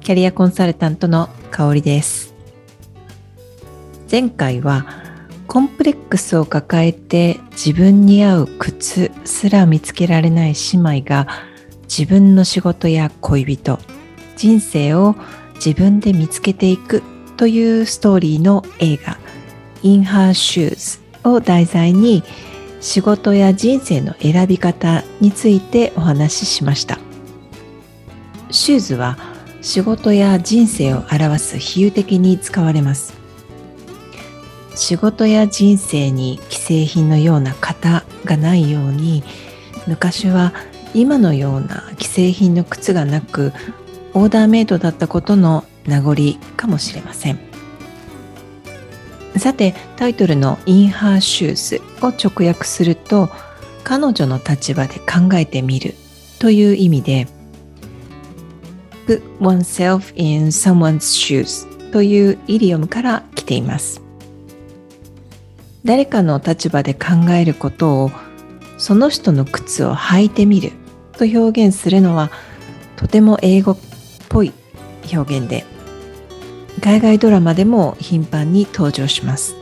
キャリアコンサルタントの香りです。前回はコンプレックスを抱えて自分に合う靴すら見つけられない姉妹が自分の仕事や恋人人生を自分で見つけていくというストーリーの映画 In Her Shoes を題材に仕事や人生の選び方についてお話ししました。シューズは仕事や人生を表す比喩的に使われます。仕事や人生に既製品のような型がないように昔は今のような既製品の靴がなくオーダーメイドだったことの名残かもしれません。さてタイトルの「インハーシューズ」を直訳すると彼女の立場で考えてみるという意味で put oneself in someone's shoes というイディオムから来ています。誰かの立場で考えることをその人の靴を履いてみると表現するのはとても英語っぽい表現で海外ドラマでも頻繁に登場します。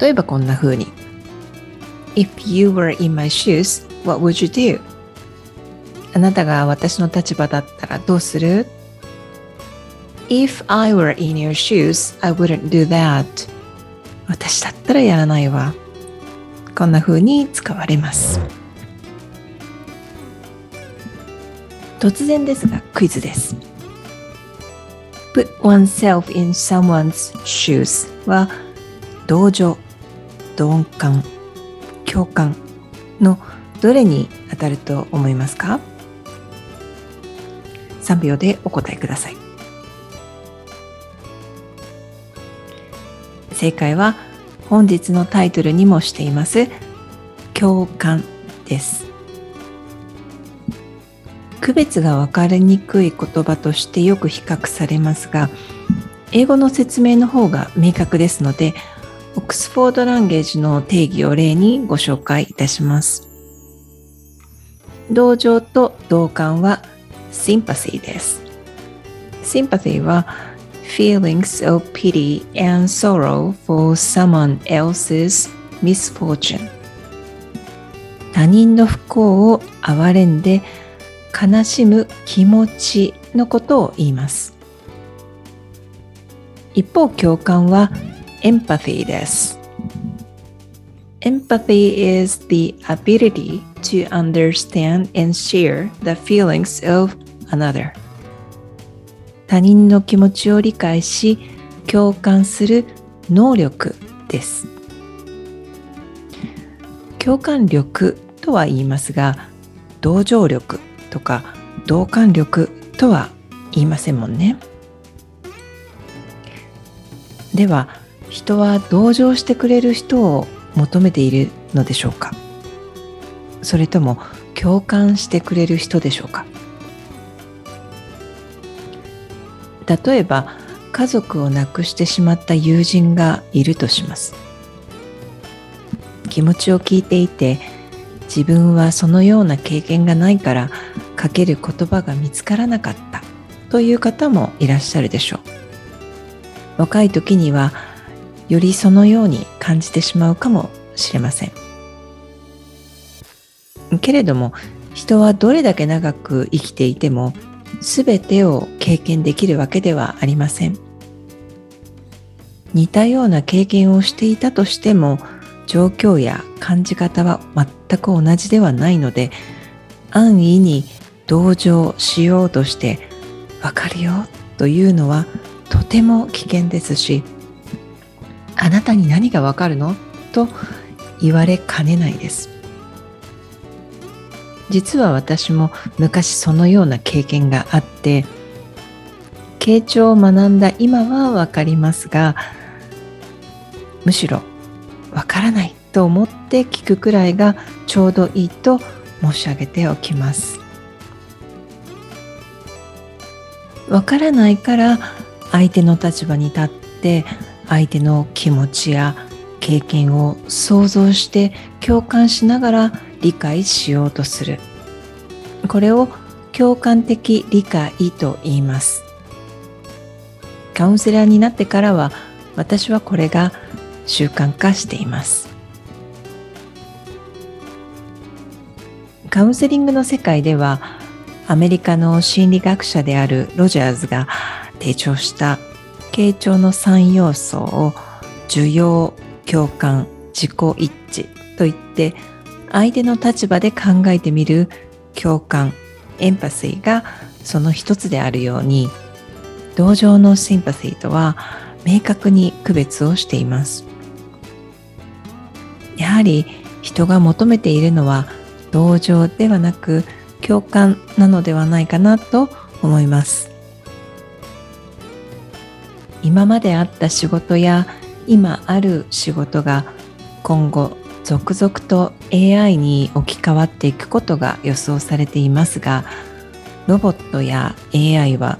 例えばこんな風に。If you were in my shoes, what would you do? あなたが私の立場だったらどうする ?If I were in your shoes, I wouldn't do that. 私だったらやらないわ。こんな風に使われます。突然ですがクイズです。put oneself in someone's shoes は同情、同感、共感のどれに当たると思いますか？3秒でお答えください。正解は本日のタイトルにもしています共感です区別が分かりにくい言葉としてよく比較されますが英語の説明の方が明確ですのでオックスフォードランゲージの定義を例にご紹介いたします同情と同感は sympathy です sympathy は feelings of pity and sorrow for someone else's misfortune 他人の不幸を憐れんで悲しむ気持ちのことを言います一方共感は empathy です Empathy is the ability to understand and share the feelings of another. 他人の気持ちを理解し共感する能力です。共感力とは言いますが同情力とか同感力とは言いませんもんね。では人は同情してくれる人を求めているのでしょうか？それとも共感してくれる人でしょうか？例えば家族を亡くしてしまった友人がいるとします。気持ちを聞いていて自分はそのような経験がないからかける言葉が見つからなかったという方もいらっしゃるでしょう。若い時にはよりそのように感じてしまうかもしれません。けれども人はどれだけ長く生きていても全てを経験できるわけではありません。似たような経験をしていたとしても状況や感じ方は全く同じではないので安易に同情しようとしてわかるよというのはとても危険ですしあなたに何がわかるの？と言われかねないです。実は私も昔そのような経験があって傾聴を学んだ今はわかりますがむしろわからないと思って聞くくらいがちょうどいいと申し上げておきます。わからないから相手の立場に立って相手の気持ちや経験を想像して共感しながら理解しようとする。これを共感的理解と言います。カウンセラーになってからは私はこれが習慣化しています。カウンセリングの世界ではアメリカの心理学者であるロジャーズが提唱した傾聴の3要素を受容共感自己一致といって相手の立場で考えてみる共感エンパシーがその一つであるように同情のシンパシーとは明確に区別をしています。やはり人が求めているのは同情ではなく共感なのではないかなと思います。今まであった仕事や今ある仕事が今後続々と AI に置き換わっていくことが予想されていますがロボットや AI は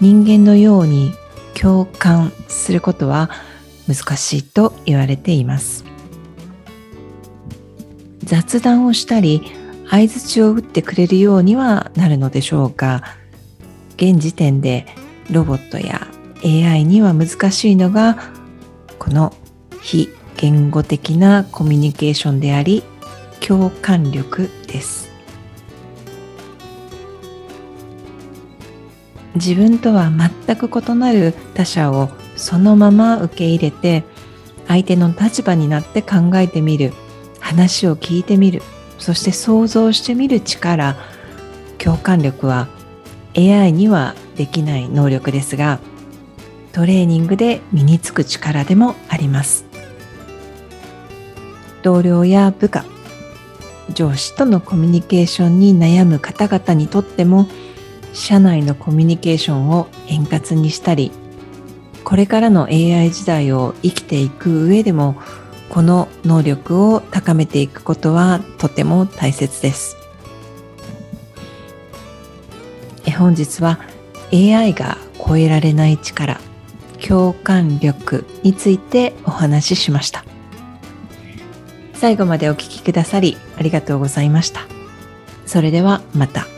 人間のように共感することは難しいと言われています。雑談をしたり相槌を打ってくれるようにはなるのでしょうか現時点でロボットや AI には難しいのがこの非言語的なコミュニケーションであり共感力です。自分とは全く異なる他者をそのまま受け入れて相手の立場になって考えてみる話を聞いてみるそして想像してみる力共感力は AI にはできない能力ですがトレーニングで身につく力でもあります。同僚や部下上司とのコミュニケーションに悩む方々にとっても社内のコミュニケーションを円滑にしたりこれからの AI 時代を生きていく上でもこの能力を高めていくことはとても大切です。本日は AI が超えられない力共感力についてお話ししました。最後までお聴きくださりありがとうございましたそれではまた。